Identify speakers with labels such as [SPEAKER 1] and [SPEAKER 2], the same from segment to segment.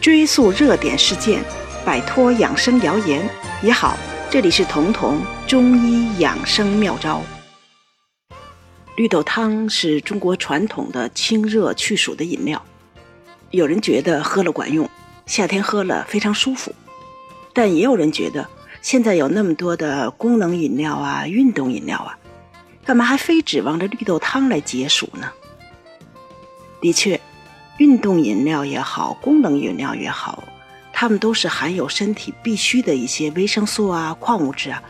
[SPEAKER 1] 追溯热点事件，摆脱养生谣言也好。这里是彤彤中医养生妙招。绿豆汤是中国传统的清热去暑的饮料，有人觉得喝了管用，夏天喝了非常舒服，但也有人觉得现在有那么多的功能饮料啊、运动饮料啊，干嘛还非指望着绿豆汤来解暑呢？的确，运动饮料也好，功能饮料也好。它们都是含有身体必需的一些维生素啊、矿物质啊，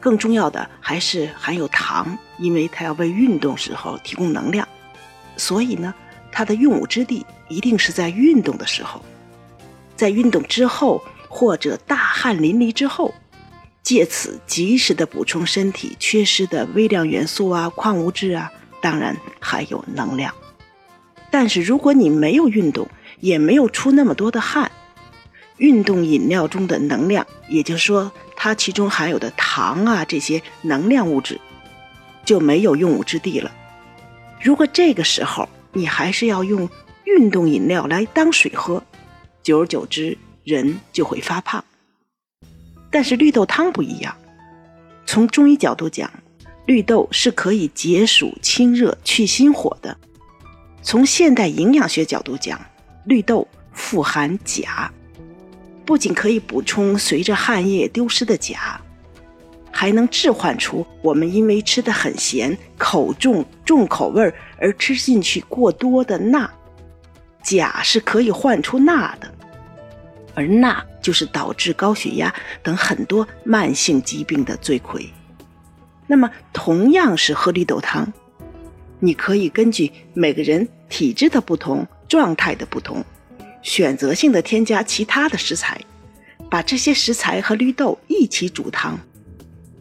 [SPEAKER 1] 更重要的还是含有糖，因为它要为运动时候提供能量，所以呢，它的用武之地一定是在运动的时候，在运动之后或者大汗淋漓之后，借此及时的补充身体缺失的微量元素啊、矿物质啊，当然还有能量。但是如果你没有运动，也没有出那么多的汗。运动饮料中的能量，也就是说，它其中含有的糖啊这些能量物质，就没有用武之地了。如果这个时候你还是要用运动饮料来当水喝，久而久之人就会发胖。但是绿豆汤不一样，从中医角度讲，绿豆是可以解暑清热去心火的。从现代营养学角度讲，绿豆富含钾。不仅可以补充随着汗液丢失的钾，还能置换出我们因为吃的很咸、口重重口味而吃进去过多的钠。钾是可以换出钠的，而钠就是导致高血压等很多慢性疾病的罪魁。那么，同样是喝绿豆汤，你可以根据每个人体质的不同、状态的不同。选择性的添加其他的食材，把这些食材和绿豆一起煮汤，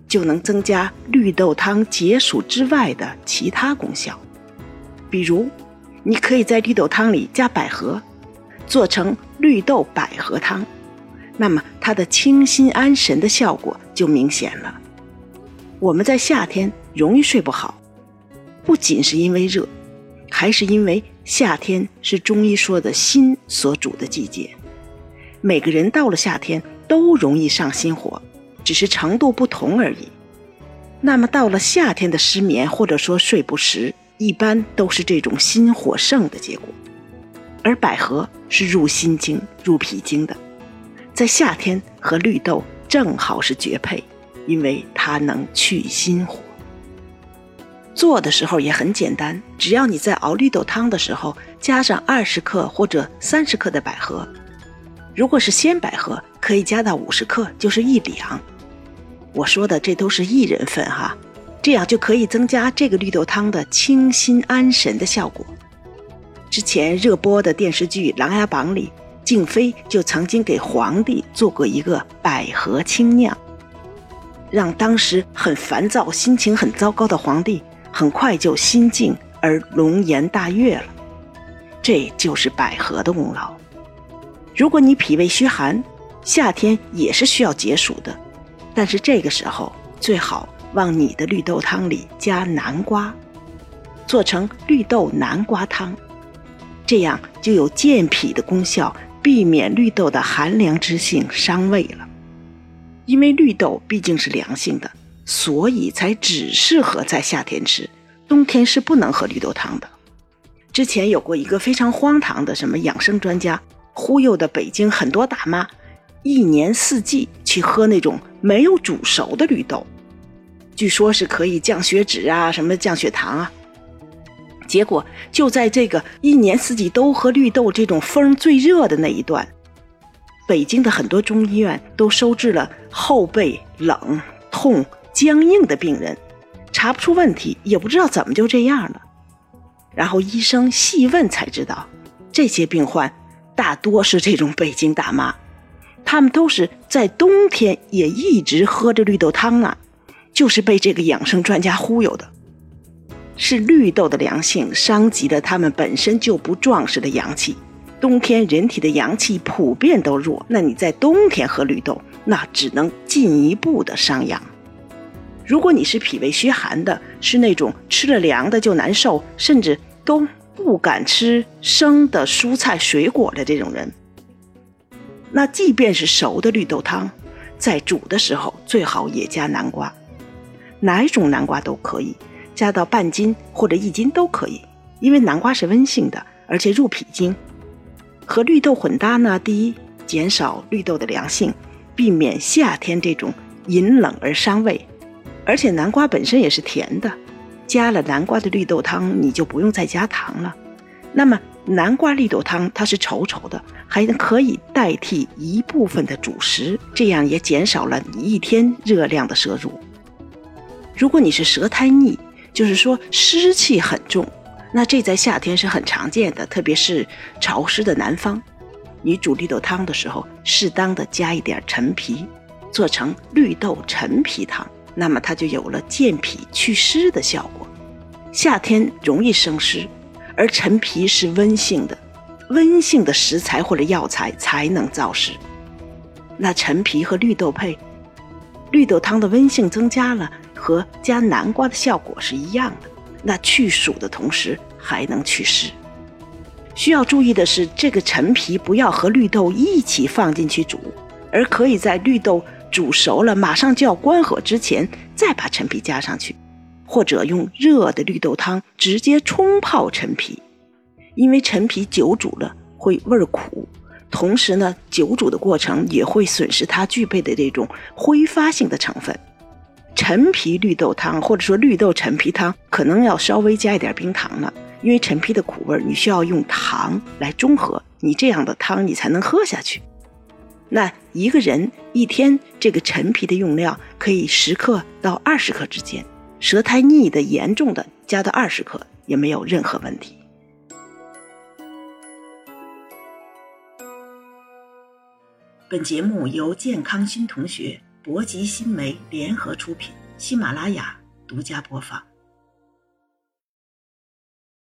[SPEAKER 1] 就能增加绿豆汤解暑之外的其他功效。比如，你可以在绿豆汤里加百合，做成绿豆百合汤，那么它的清心安神的效果就明显了。我们在夏天容易睡不好，不仅是因为热，还是因为。夏天是中医说的心所主的季节，每个人到了夏天都容易上心火，只是程度不同而已。那么到了夏天的失眠或者说睡不实，一般都是这种心火盛的结果。而百合是入心经、入脾经的，在夏天和绿豆正好是绝配，因为它能去心火。做的时候也很简单，只要你在熬绿豆汤的时候加上二十克或者三十克的百合，如果是鲜百合，可以加到五十克，就是一两。我说的这都是一人份哈，这样就可以增加这个绿豆汤的清心安神的效果。之前热播的电视剧《琅琊榜》里，静妃就曾经给皇帝做过一个百合清酿，让当时很烦躁、心情很糟糕的皇帝。很快就心静而龙颜大悦了，这就是百合的功劳。如果你脾胃虚寒，夏天也是需要解暑的，但是这个时候最好往你的绿豆汤里加南瓜，做成绿豆南瓜汤，这样就有健脾的功效，避免绿豆的寒凉之性伤胃了。因为绿豆毕竟是凉性的。所以才只适合在夏天吃，冬天是不能喝绿豆汤的。之前有过一个非常荒唐的什么养生专家忽悠的北京很多大妈，一年四季去喝那种没有煮熟的绿豆，据说是可以降血脂啊，什么降血糖啊。结果就在这个一年四季都喝绿豆这种风最热的那一段，北京的很多中医院都收治了后背冷痛。僵硬的病人查不出问题，也不知道怎么就这样了。然后医生细问才知道，这些病患大多是这种北京大妈，他们都是在冬天也一直喝着绿豆汤啊，就是被这个养生专家忽悠的。是绿豆的凉性伤及了他们本身就不壮实的阳气，冬天人体的阳气普遍都弱，那你在冬天喝绿豆，那只能进一步的伤阳。如果你是脾胃虚寒的，是那种吃了凉的就难受，甚至都不敢吃生的蔬菜水果的这种人，那即便是熟的绿豆汤，在煮的时候最好也加南瓜，哪一种南瓜都可以，加到半斤或者一斤都可以，因为南瓜是温性的，而且入脾经。和绿豆混搭呢，第一，减少绿豆的凉性，避免夏天这种饮冷而伤胃，而且南瓜本身也是甜的，加了南瓜的绿豆汤，你就不用再加糖了。那么南瓜绿豆汤它是稠稠的，还可以代替一部分的主食，这样也减少了你一天热量的摄入。如果你是舌苔腻，就是说湿气很重，那这在夏天是很常见的，特别是潮湿的南方。你煮绿豆汤的时候，适当的加一点陈皮，做成绿豆陈皮汤，那么它就有了健脾祛湿的效果。夏天容易生湿。而陈皮是温性的，温性的食材或者药材才能燥湿。那陈皮和绿豆配，绿豆汤的温性增加了，和加南瓜的效果是一样的。那去暑的同时还能祛湿。需要注意的是，这个陈皮不要和绿豆一起放进去煮，而可以在绿豆煮熟了，马上就要关火之前再把陈皮加上去。或者用热的绿豆汤直接冲泡陈皮，因为陈皮久煮了会味苦，同时呢，久煮的过程也会损失它具备的这种挥发性的成分。陈皮绿豆汤或者说绿豆陈皮汤可能要稍微加一点冰糖了，因为陈皮的苦味你需要用糖来中和，你这样的汤你才能喝下去。那一个人一天这个陈皮的用量可以十克到二十克之间。舌苔腻的严重的，加到二十克也没有任何问题。本节目由健康新同学、博吉新媒联合出品，喜马拉雅独家播放。